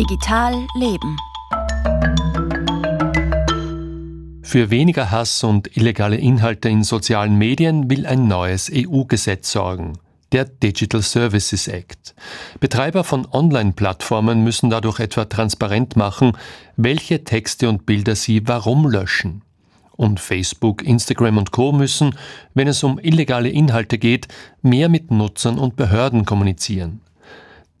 Digital Leben. Für weniger Hass und illegale Inhalte in sozialen Medien will ein neues EU-Gesetz sorgen. Der Digital Services Act. Betreiber von Online-Plattformen müssen dadurch etwa transparent machen, welche Texte und Bilder sie warum löschen. Und Facebook, Instagram und Co müssen, wenn es um illegale Inhalte geht, mehr mit Nutzern und Behörden kommunizieren.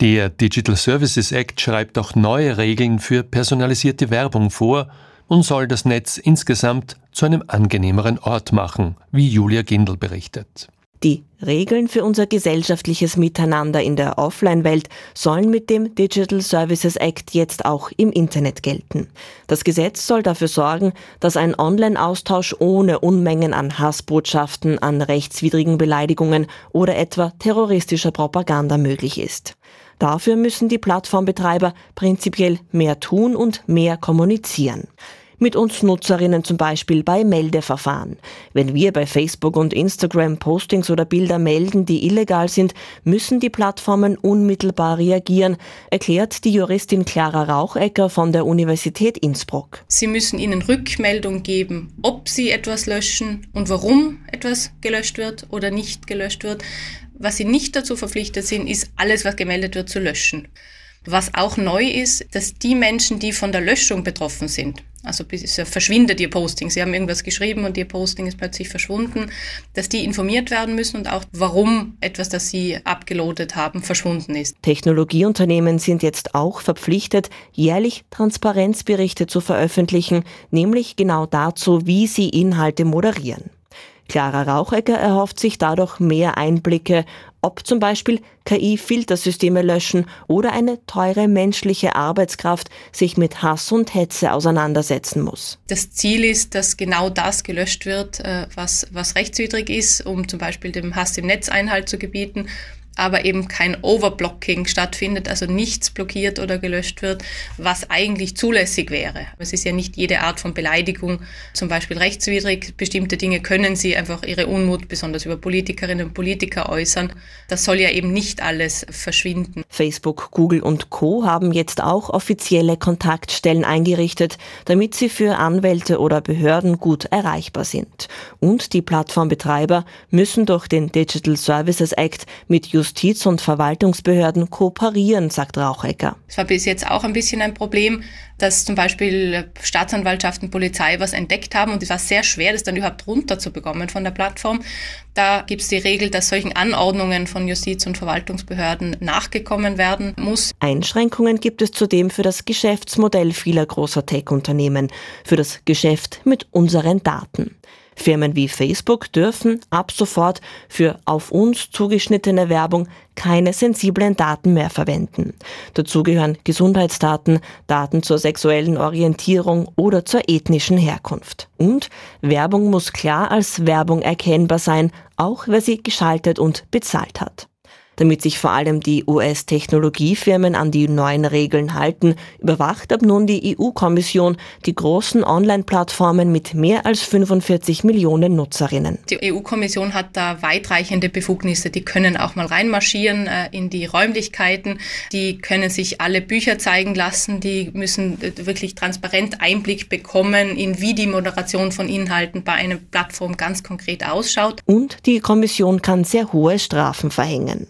Der Digital Services Act schreibt auch neue Regeln für personalisierte Werbung vor und soll das Netz insgesamt zu einem angenehmeren Ort machen, wie Julia Gindel berichtet. Die Regeln für unser gesellschaftliches Miteinander in der Offline-Welt sollen mit dem Digital Services Act jetzt auch im Internet gelten. Das Gesetz soll dafür sorgen, dass ein Online-Austausch ohne Unmengen an Hassbotschaften, an rechtswidrigen Beleidigungen oder etwa terroristischer Propaganda möglich ist. Dafür müssen die Plattformbetreiber prinzipiell mehr tun und mehr kommunizieren. Mit uns Nutzerinnen zum Beispiel bei Meldeverfahren. Wenn wir bei Facebook und Instagram Postings oder Bilder melden, die illegal sind, müssen die Plattformen unmittelbar reagieren, erklärt die Juristin Clara Rauchecker von der Universität Innsbruck. Sie müssen ihnen Rückmeldung geben, ob sie etwas löschen und warum etwas gelöscht wird oder nicht gelöscht wird. Was sie nicht dazu verpflichtet sind, ist alles, was gemeldet wird, zu löschen. Was auch neu ist, dass die Menschen, die von der Löschung betroffen sind, also verschwindet ihr Posting, sie haben irgendwas geschrieben und ihr Posting ist plötzlich verschwunden, dass die informiert werden müssen und auch warum etwas, das sie abgeloadet haben, verschwunden ist. Technologieunternehmen sind jetzt auch verpflichtet, jährlich Transparenzberichte zu veröffentlichen, nämlich genau dazu, wie sie Inhalte moderieren. Clara Rauchecker erhofft sich dadurch mehr Einblicke, ob zum Beispiel KI-Filtersysteme löschen oder eine teure menschliche Arbeitskraft sich mit Hass und Hetze auseinandersetzen muss. Das Ziel ist, dass genau das gelöscht wird, äh, was, was rechtswidrig ist, um zum Beispiel dem Hass im Netz Einhalt zu gebieten aber eben kein Overblocking stattfindet, also nichts blockiert oder gelöscht wird, was eigentlich zulässig wäre. Es ist ja nicht jede Art von Beleidigung zum Beispiel rechtswidrig. Bestimmte Dinge können sie einfach ihre Unmut besonders über Politikerinnen und Politiker äußern. Das soll ja eben nicht alles verschwinden. Facebook, Google und Co haben jetzt auch offizielle Kontaktstellen eingerichtet, damit sie für Anwälte oder Behörden gut erreichbar sind. Und die Plattformbetreiber müssen durch den Digital Services Act mit Justiz- und Verwaltungsbehörden kooperieren, sagt Rauchecker. Es war bis jetzt auch ein bisschen ein Problem, dass zum Beispiel Staatsanwaltschaften, Polizei was entdeckt haben und es war sehr schwer, das dann überhaupt runterzubekommen von der Plattform. Da gibt es die Regel, dass solchen Anordnungen von Justiz- und Verwaltungsbehörden nachgekommen werden muss. Einschränkungen gibt es zudem für das Geschäftsmodell vieler großer Tech-Unternehmen, für das Geschäft mit unseren Daten. Firmen wie Facebook dürfen ab sofort für auf uns zugeschnittene Werbung keine sensiblen Daten mehr verwenden. Dazu gehören Gesundheitsdaten, Daten zur sexuellen Orientierung oder zur ethnischen Herkunft. Und Werbung muss klar als Werbung erkennbar sein, auch wer sie geschaltet und bezahlt hat. Damit sich vor allem die US-Technologiefirmen an die neuen Regeln halten, überwacht ab nun die EU-Kommission die großen Online-Plattformen mit mehr als 45 Millionen Nutzerinnen. Die EU-Kommission hat da weitreichende Befugnisse. Die können auch mal reinmarschieren äh, in die Räumlichkeiten. Die können sich alle Bücher zeigen lassen. Die müssen äh, wirklich transparent Einblick bekommen, in wie die Moderation von Inhalten bei einer Plattform ganz konkret ausschaut. Und die Kommission kann sehr hohe Strafen verhängen.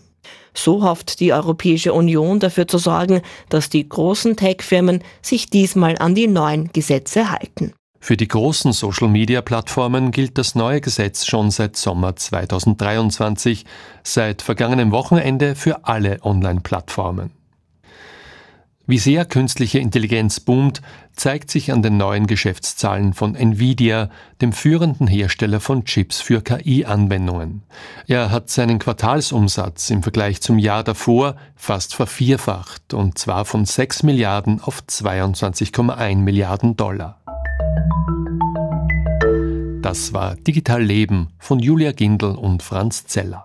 So hofft die Europäische Union dafür zu sorgen, dass die großen Tech-Firmen sich diesmal an die neuen Gesetze halten. Für die großen Social-Media-Plattformen gilt das neue Gesetz schon seit Sommer 2023, seit vergangenem Wochenende für alle Online-Plattformen. Wie sehr künstliche Intelligenz boomt, zeigt sich an den neuen Geschäftszahlen von Nvidia, dem führenden Hersteller von Chips für KI-Anwendungen. Er hat seinen Quartalsumsatz im Vergleich zum Jahr davor fast vervierfacht, und zwar von 6 Milliarden auf 22,1 Milliarden Dollar. Das war Digital Leben von Julia Gindel und Franz Zeller.